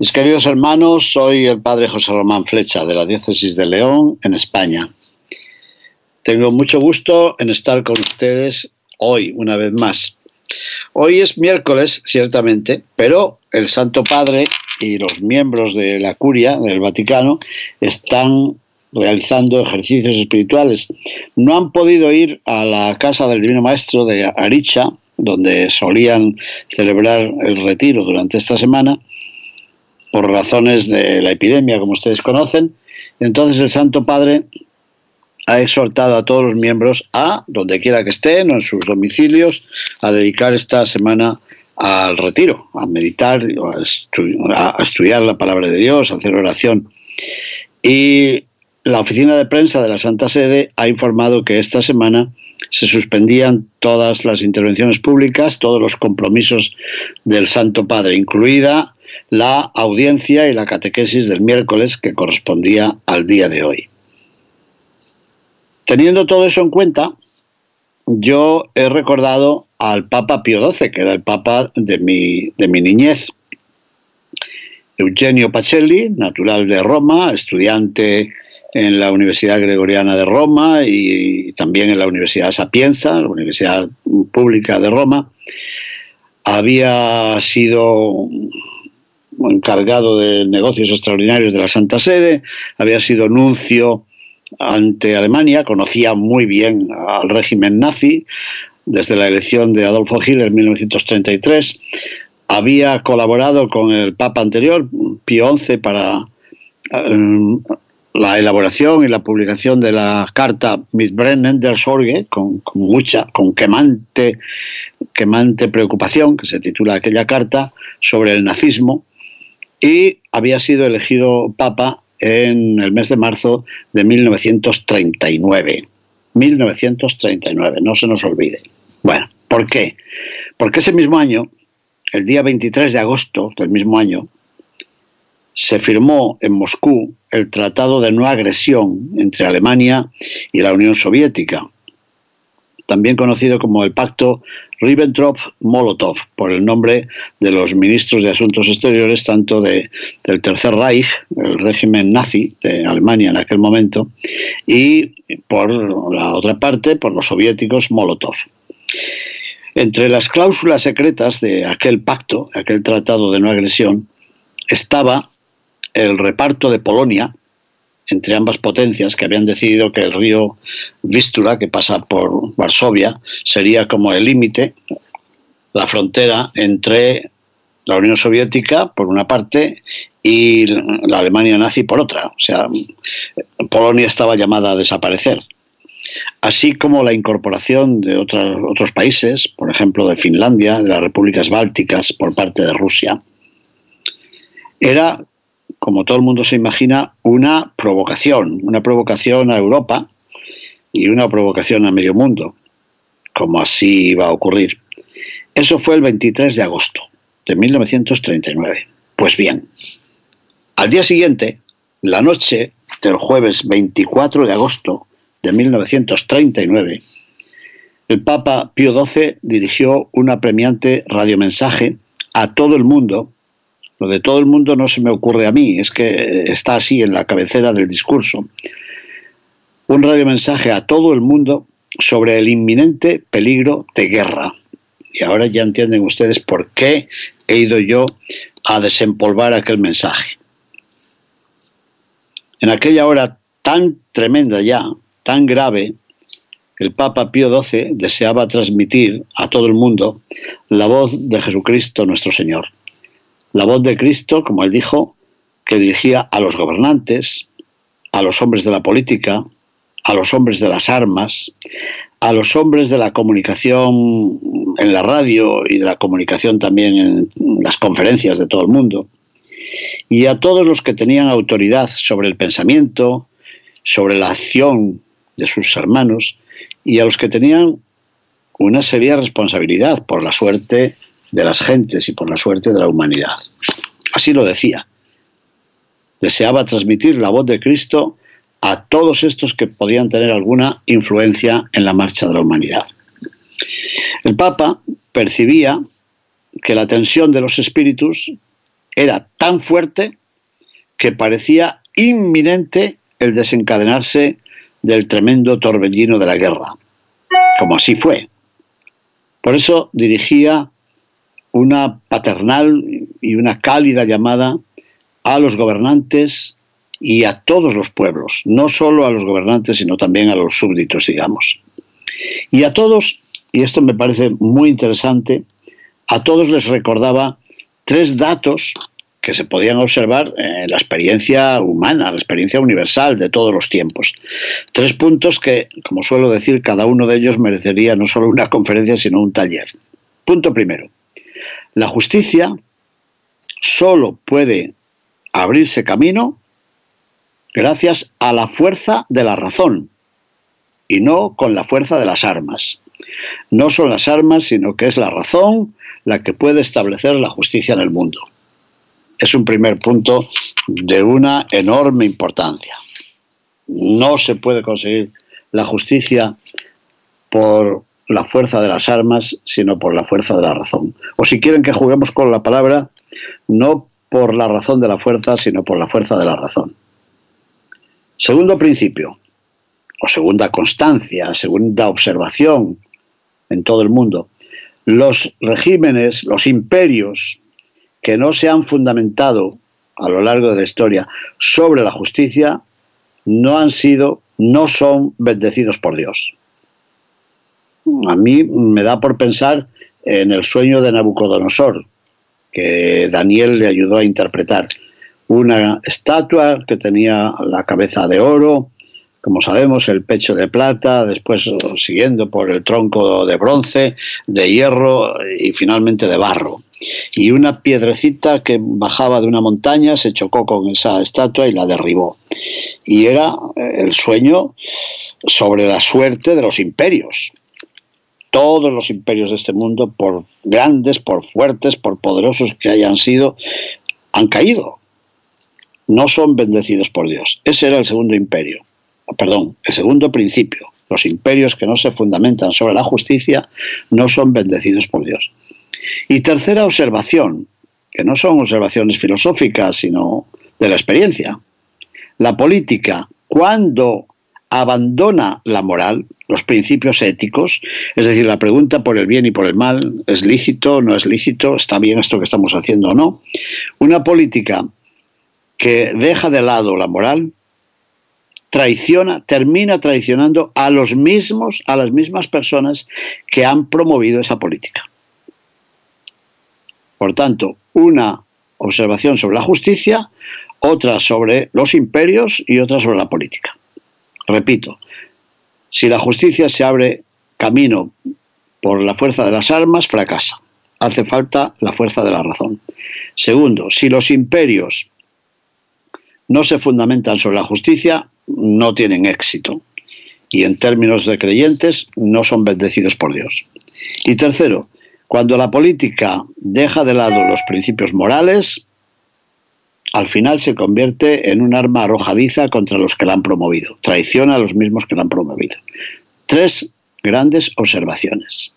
Mis queridos hermanos, soy el padre José Román Flecha de la Diócesis de León, en España. Tengo mucho gusto en estar con ustedes hoy, una vez más. Hoy es miércoles, ciertamente, pero el Santo Padre y los miembros de la curia del Vaticano están realizando ejercicios espirituales. No han podido ir a la casa del Divino Maestro de Aricha, donde solían celebrar el retiro durante esta semana, por razones de la epidemia, como ustedes conocen. Entonces el Santo Padre ha exhortado a todos los miembros a, donde quiera que estén o en sus domicilios, a dedicar esta semana al retiro, a meditar, a, estudiar la palabra de Dios, a hacer oración. Y la oficina de prensa de la Santa Sede ha informado que esta semana se suspendían todas las intervenciones públicas, todos los compromisos del Santo Padre, incluida la audiencia y la catequesis del miércoles que correspondía al día de hoy. Teniendo todo eso en cuenta, yo he recordado al Papa Pío XII, que era el Papa de mi, de mi niñez. Eugenio Pacelli, natural de Roma, estudiante en la Universidad Gregoriana de Roma y también en la Universidad Sapienza, la Universidad Pública de Roma. Había sido encargado de negocios extraordinarios de la Santa Sede, había sido nuncio ante Alemania, conocía muy bien al régimen nazi desde la elección de Adolfo Hitler en 1933, había colaborado con el Papa anterior, Pío XI, para eh, la elaboración y la publicación de la carta Mitbrennen der Sorge, con, con, mucha, con quemante, quemante preocupación, que se titula aquella carta, sobre el nazismo, y había sido elegido Papa en el mes de marzo de 1939. 1939, no se nos olvide. Bueno, ¿por qué? Porque ese mismo año, el día 23 de agosto del mismo año, se firmó en Moscú el Tratado de No Agresión entre Alemania y la Unión Soviética, también conocido como el Pacto Ribbentrop-Molotov, por el nombre de los ministros de Asuntos Exteriores tanto de, del Tercer Reich, el régimen nazi de Alemania en aquel momento, y por la otra parte, por los soviéticos Molotov. Entre las cláusulas secretas de aquel pacto, aquel tratado de no agresión, estaba el reparto de Polonia entre ambas potencias que habían decidido que el río Vístula, que pasa por Varsovia, sería como el límite, la frontera entre la Unión Soviética por una parte y la Alemania nazi por otra. O sea, Polonia estaba llamada a desaparecer. Así como la incorporación de otros países, por ejemplo de Finlandia, de las repúblicas bálticas por parte de Rusia. Era como todo el mundo se imagina, una provocación, una provocación a Europa y una provocación a medio mundo, como así iba a ocurrir. Eso fue el 23 de agosto de 1939. Pues bien, al día siguiente, la noche del jueves 24 de agosto de 1939, el Papa Pío XII dirigió un apremiante radiomensaje a todo el mundo lo de todo el mundo no se me ocurre a mí, es que está así en la cabecera del discurso. Un radiomensaje a todo el mundo sobre el inminente peligro de guerra. Y ahora ya entienden ustedes por qué he ido yo a desempolvar aquel mensaje. En aquella hora tan tremenda ya, tan grave, el Papa Pío XII deseaba transmitir a todo el mundo la voz de Jesucristo nuestro Señor la voz de Cristo, como él dijo, que dirigía a los gobernantes, a los hombres de la política, a los hombres de las armas, a los hombres de la comunicación en la radio y de la comunicación también en las conferencias de todo el mundo, y a todos los que tenían autoridad sobre el pensamiento, sobre la acción de sus hermanos, y a los que tenían una seria responsabilidad por la suerte de las gentes y por la suerte de la humanidad. Así lo decía. Deseaba transmitir la voz de Cristo a todos estos que podían tener alguna influencia en la marcha de la humanidad. El Papa percibía que la tensión de los espíritus era tan fuerte que parecía inminente el desencadenarse del tremendo torbellino de la guerra, como así fue. Por eso dirigía una paternal y una cálida llamada a los gobernantes y a todos los pueblos, no solo a los gobernantes, sino también a los súbditos, digamos. Y a todos, y esto me parece muy interesante, a todos les recordaba tres datos que se podían observar en la experiencia humana, la experiencia universal de todos los tiempos. Tres puntos que, como suelo decir, cada uno de ellos merecería no solo una conferencia, sino un taller. Punto primero. La justicia solo puede abrirse camino gracias a la fuerza de la razón y no con la fuerza de las armas. No son las armas, sino que es la razón la que puede establecer la justicia en el mundo. Es un primer punto de una enorme importancia. No se puede conseguir la justicia por la fuerza de las armas, sino por la fuerza de la razón. O si quieren que juguemos con la palabra, no por la razón de la fuerza, sino por la fuerza de la razón. Segundo principio, o segunda constancia, segunda observación en todo el mundo, los regímenes, los imperios que no se han fundamentado a lo largo de la historia sobre la justicia, no han sido, no son bendecidos por Dios. A mí me da por pensar en el sueño de Nabucodonosor, que Daniel le ayudó a interpretar una estatua que tenía la cabeza de oro, como sabemos, el pecho de plata, después siguiendo por el tronco de bronce, de hierro y finalmente de barro. Y una piedrecita que bajaba de una montaña se chocó con esa estatua y la derribó. Y era eh, el sueño sobre la suerte de los imperios. Todos los imperios de este mundo, por grandes, por fuertes, por poderosos que hayan sido, han caído no son bendecidos por Dios. Ese era el segundo imperio, perdón, el segundo principio. Los imperios que no se fundamentan sobre la justicia no son bendecidos por Dios. Y tercera observación, que no son observaciones filosóficas, sino de la experiencia. La política, cuando abandona la moral, los principios éticos, es decir, la pregunta por el bien y por el mal, ¿es lícito, no es lícito, está bien esto que estamos haciendo o no? Una política que deja de lado la moral, traiciona, termina traicionando a los mismos, a las mismas personas que han promovido esa política. Por tanto, una observación sobre la justicia, otra sobre los imperios y otra sobre la política. Repito, si la justicia se abre camino por la fuerza de las armas, fracasa. Hace falta la fuerza de la razón. Segundo, si los imperios no se fundamentan sobre la justicia, no tienen éxito. Y en términos de creyentes, no son bendecidos por Dios. Y tercero, cuando la política deja de lado los principios morales, al final se convierte en un arma arrojadiza contra los que la han promovido. Traiciona a los mismos que la han promovido. Tres grandes observaciones.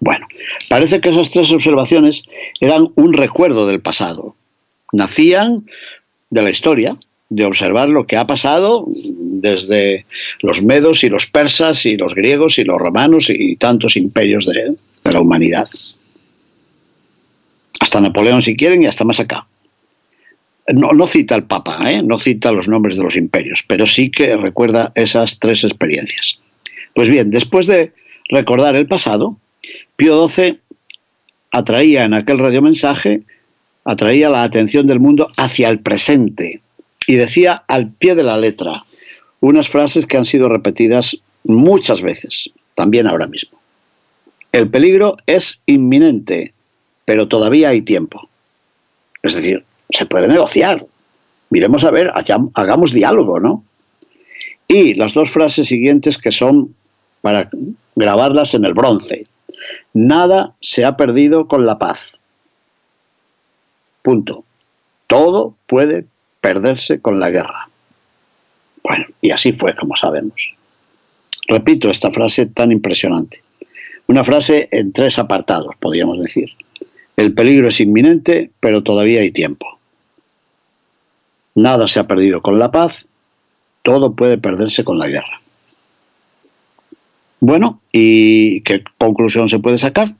Bueno, parece que esas tres observaciones eran un recuerdo del pasado. Nacían de la historia, de observar lo que ha pasado desde los medos y los persas y los griegos y los romanos y tantos imperios de, la humanidad. Hasta Napoleón si quieren y hasta más acá. No, cita al Papa, ¿eh? no cita los nombres de los imperios, pero sí que recuerda esas tres experiencias. Pues bien, después de recordar el pasado, Pío XII atraía en aquel radiomensaje, atraía la atención del mundo hacia el presente, y decía al pie de la letra, unas frases que han sido repetidas muchas veces, también ahora mismo. El peligro es inminente, pero todavía hay tiempo. Es decir, se puede negociar. Miremos a ver, hagamos diálogo, ¿no? Y las dos frases siguientes que son para grabarlas en el bronce. Nada se ha perdido con la paz. Punto. Todo puede perderse con la guerra. Bueno, y así fue, como sabemos. Repito esta frase tan impresionante. Una frase en tres apartados, podríamos decir. El peligro es inminente, pero todavía hay tiempo. Nada se ha perdido con la paz, todo puede perderse con la guerra. Bueno, ¿y qué conclusión se puede sacar?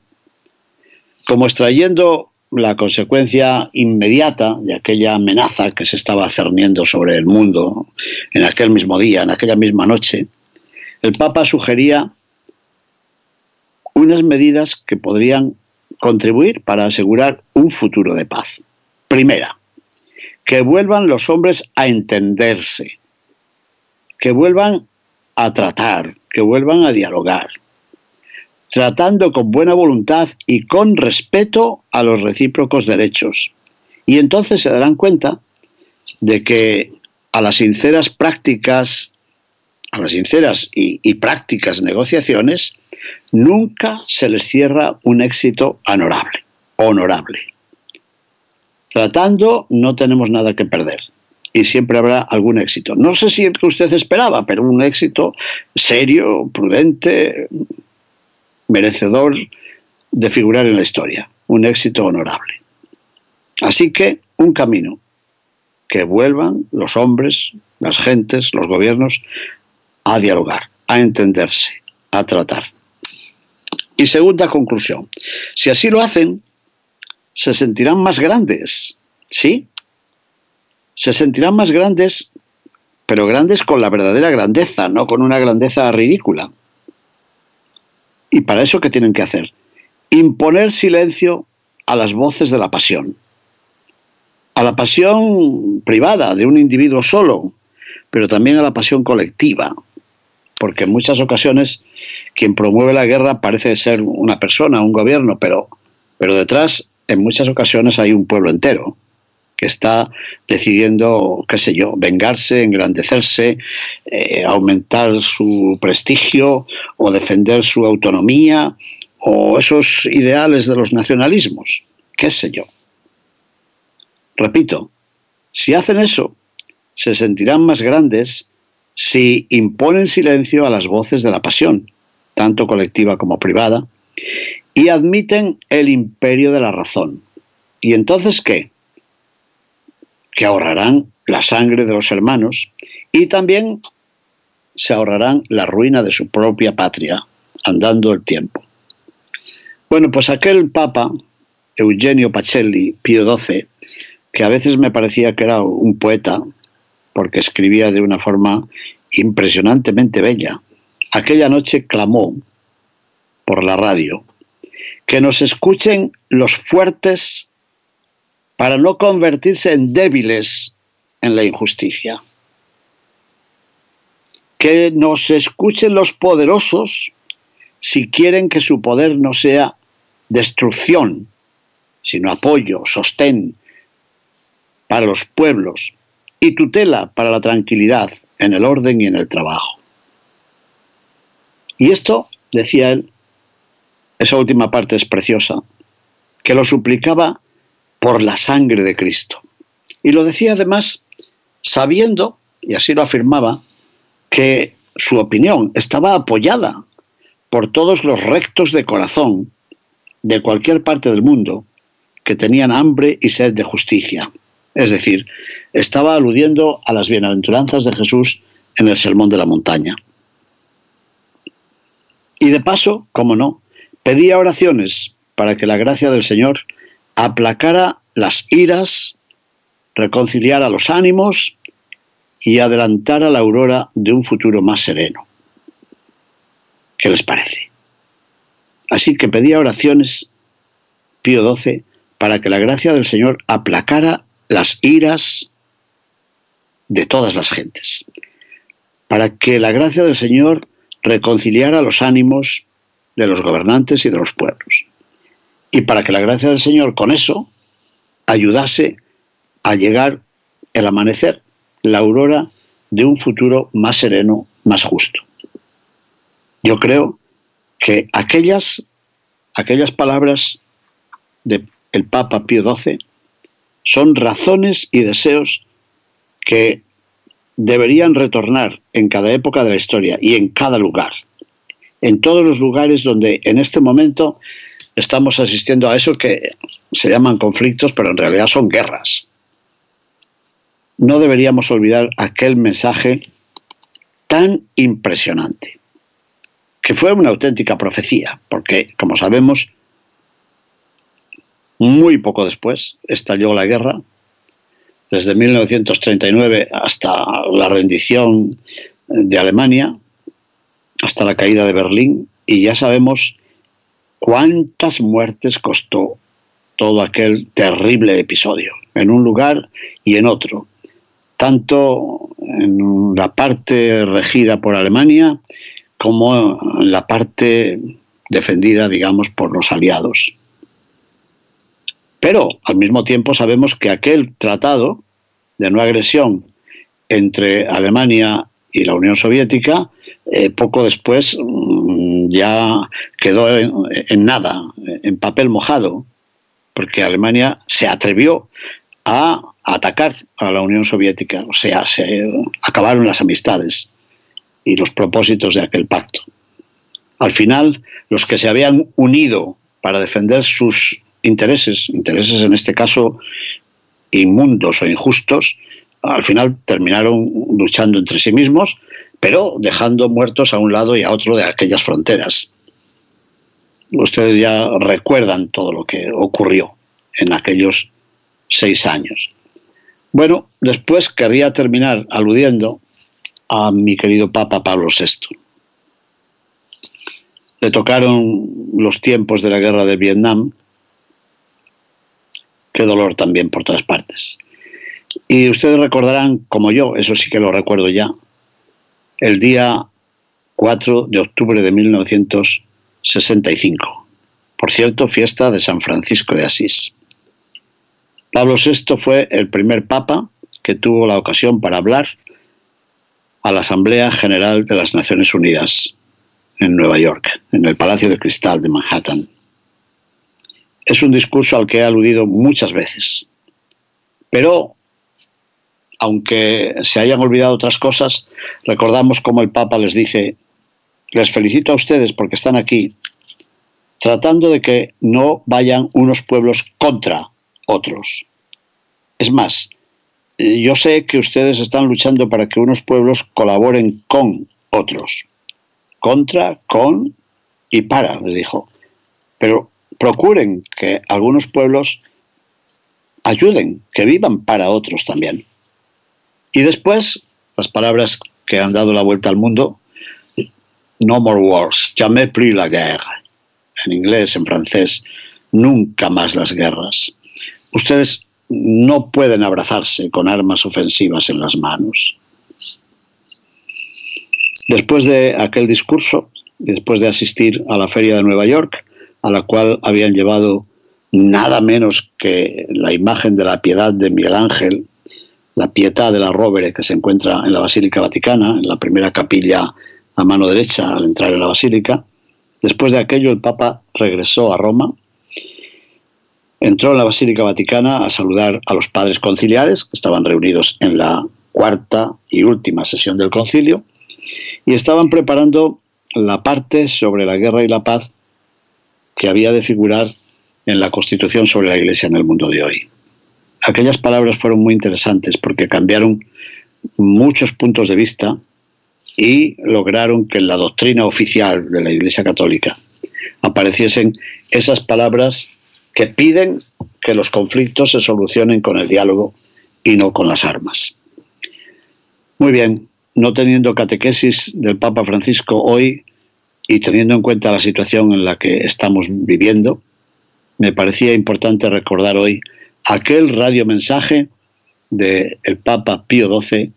Como extrayendo la consecuencia inmediata de aquella amenaza que se estaba cerniendo sobre el mundo en aquel mismo día, en aquella misma noche, el Papa sugería unas medidas que podrían contribuir para asegurar un futuro de paz. Primera, que vuelvan los hombres a entenderse, que vuelvan a tratar, que vuelvan a dialogar, tratando con buena voluntad y con respeto a los recíprocos derechos. Y entonces se darán cuenta de que a las sinceras prácticas, a las sinceras y, prácticas negociaciones, nunca se les cierra un éxito honorable, honorable. Tratando no tenemos nada que perder y siempre habrá algún éxito. No sé si el que usted esperaba, pero un éxito serio, prudente, merecedor de figurar en la historia, un éxito honorable. Así que un camino, que vuelvan los hombres, las gentes, los gobiernos a dialogar, a entenderse, a tratar. Y segunda conclusión, si así lo hacen, se sentirán más grandes, ¿sí? Se sentirán más grandes, pero grandes con la verdadera grandeza, no con una grandeza ridícula. ¿Y para eso qué tienen que hacer? Imponer silencio a las voces de la pasión, a la pasión privada de un individuo solo, pero también a la pasión colectiva, porque en muchas ocasiones quien promueve la guerra parece ser una persona, un gobierno, pero, pero detrás en muchas ocasiones hay un pueblo entero que está decidiendo, qué sé yo, vengarse, engrandecerse, eh, aumentar su prestigio o defender su autonomía o esos ideales de los nacionalismos, qué sé yo. Repito, si hacen eso, se sentirán más grandes si imponen silencio a las voces de la pasión, tanto colectiva como privada, y admiten el imperio de la razón. ¿Y entonces qué? Que ahorrarán la sangre de los hermanos y también se ahorrarán la ruina de su propia patria, andando el tiempo. Bueno, pues aquel papa, Eugenio Pacelli, Pío XII, que a veces me parecía que era un poeta, porque escribía de una forma impresionantemente bella, aquella noche clamó por la radio que nos escuchen los fuertes para no convertirse en débiles en la injusticia. Que nos escuchen los poderosos si quieren que su poder no sea destrucción, sino apoyo, sostén para los pueblos y tutela para la tranquilidad en el orden y en el trabajo. Y esto, decía él, esa última parte es preciosa, que lo suplicaba por la sangre de Cristo. Y lo decía además sabiendo, y así lo afirmaba, que su opinión estaba apoyada por todos los rectos de corazón de cualquier parte del mundo que tenían hambre y sed de justicia. Es decir, estaba aludiendo a las bienaventuranzas de Jesús en el Sermón de la Montaña. Y de paso, como no, pedía oraciones para que la gracia del Señor aplacara las iras, reconciliara los ánimos y adelantara la aurora de un futuro más sereno. ¿Qué les parece? Así que pedía oraciones, Pío XII, para que la gracia del Señor aplacara las iras de todas las gentes. para que la gracia del Señor reconciliara los ánimos de los gobernantes y de los pueblos. Y para que la gracia del Señor con eso ayudase a llegar el amanecer, la aurora de un futuro más sereno, más justo. Yo creo que aquellas, aquellas palabras del Papa Pío XII son razones y deseos que deberían retornar en cada época de la historia y en cada lugar. En todos los lugares donde en este momento estamos asistiendo a eso que se llaman conflictos, pero en realidad son guerras. No deberíamos olvidar aquel mensaje tan impresionante, que fue una auténtica profecía, porque, como sabemos, muy poco después estalló la guerra desde 1939 hasta la rendición de Alemania, hasta la caída de Berlín, y ya sabemos cuántas muertes costó todo aquel terrible episodio, en un lugar y en otro, tanto en la parte regida por Alemania como en la parte defendida, digamos, por los aliados. Pero al mismo tiempo sabemos que aquel tratado de no agresión entre Alemania y la Unión Soviética, eh, poco después mm, ya quedó en, nada, en papel mojado, porque Alemania se atrevió a atacar a la Unión Soviética, o sea, se acabaron las amistades y los propósitos de aquel pacto. Al final, los que se habían unido para defender sus intereses, intereses en este caso inmundos o injustos, al final terminaron luchando entre sí mismos, pero dejando muertos a un lado y a otro de aquellas fronteras. Ustedes ya recuerdan todo lo que ocurrió en aquellos seis años. Bueno, después querría terminar aludiendo a mi querido Papa Pablo VI. Le tocaron los tiempos de la guerra de Vietnam Qué dolor también por todas partes. Y ustedes recordarán, como yo, eso sí que lo recuerdo ya, el día 4 de octubre de 1965. Por cierto, fiesta de San Francisco de Asís. Pablo VI fue el primer papa que tuvo la ocasión para hablar a la Asamblea General de las Naciones Unidas en Nueva York, en el Palacio de Cristal de Manhattan es un discurso al que he aludido muchas veces. Pero, aunque se hayan olvidado otras cosas, recordamos cómo el Papa les dice, les felicito a ustedes porque están aquí, tratando de que no vayan unos pueblos contra otros. Es más, yo sé que ustedes están luchando para que unos pueblos colaboren con otros. Contra, con y para, les dijo. Pero procuren que algunos pueblos ayuden, que vivan para otros también. Y después, las palabras que han dado la vuelta al mundo, no more wars, jamais plus la guerre, en inglés, en francés, nunca más las guerras. Ustedes no pueden abrazarse con armas ofensivas en las manos. Después de aquel discurso, después de asistir a la feria de Nueva York, a la cual habían llevado nada menos que la imagen de la piedad de Miguel Ángel, la pietà de la Rovere que se encuentra en la Basílica Vaticana, en la primera capilla a mano derecha al entrar en la Basílica. Después de aquello el Papa regresó a Roma, entró en la Basílica Vaticana a saludar a los padres conciliares que estaban reunidos en la cuarta y última sesión del concilio y estaban preparando la parte sobre la guerra y la paz que había de figurar en la Constitución sobre la Iglesia en el mundo de hoy. Aquellas palabras fueron muy interesantes porque cambiaron muchos puntos de vista y lograron que en la doctrina oficial de la Iglesia Católica apareciesen esas palabras que piden que los conflictos se solucionen con el diálogo y no con las armas. Muy bien, no teniendo catequesis del Papa Francisco hoy, y teniendo en cuenta la situación en la que estamos viviendo, me parecía importante recordar hoy aquel radiomensaje del Papa Pío XII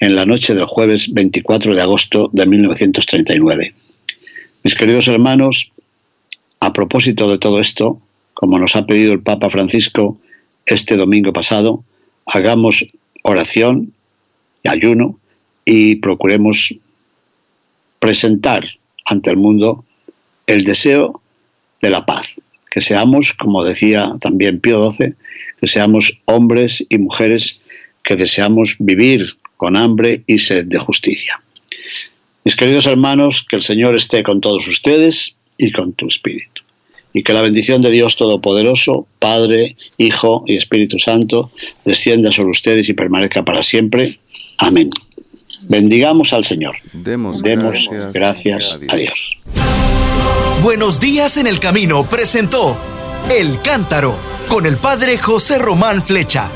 en la noche del jueves 24 de agosto de 1939. Mis queridos hermanos, a propósito de todo esto, como nos ha pedido el Papa Francisco este domingo pasado, hagamos oración y ayuno y procuremos presentar ante el mundo el deseo de la paz, que seamos, como decía también Pío XII, que seamos hombres y mujeres que deseamos vivir con hambre y sed de justicia. Mis queridos hermanos, que el Señor esté con todos ustedes y con tu espíritu. Y que la bendición de Dios Todopoderoso, Padre, Hijo y Espíritu Santo, descienda sobre ustedes y permanezca para siempre. Amén. Bendigamos al Señor. Demos, gracias, a Dios. Buenos días en el camino presentó El Cántaro con el Padre José Román Flecha.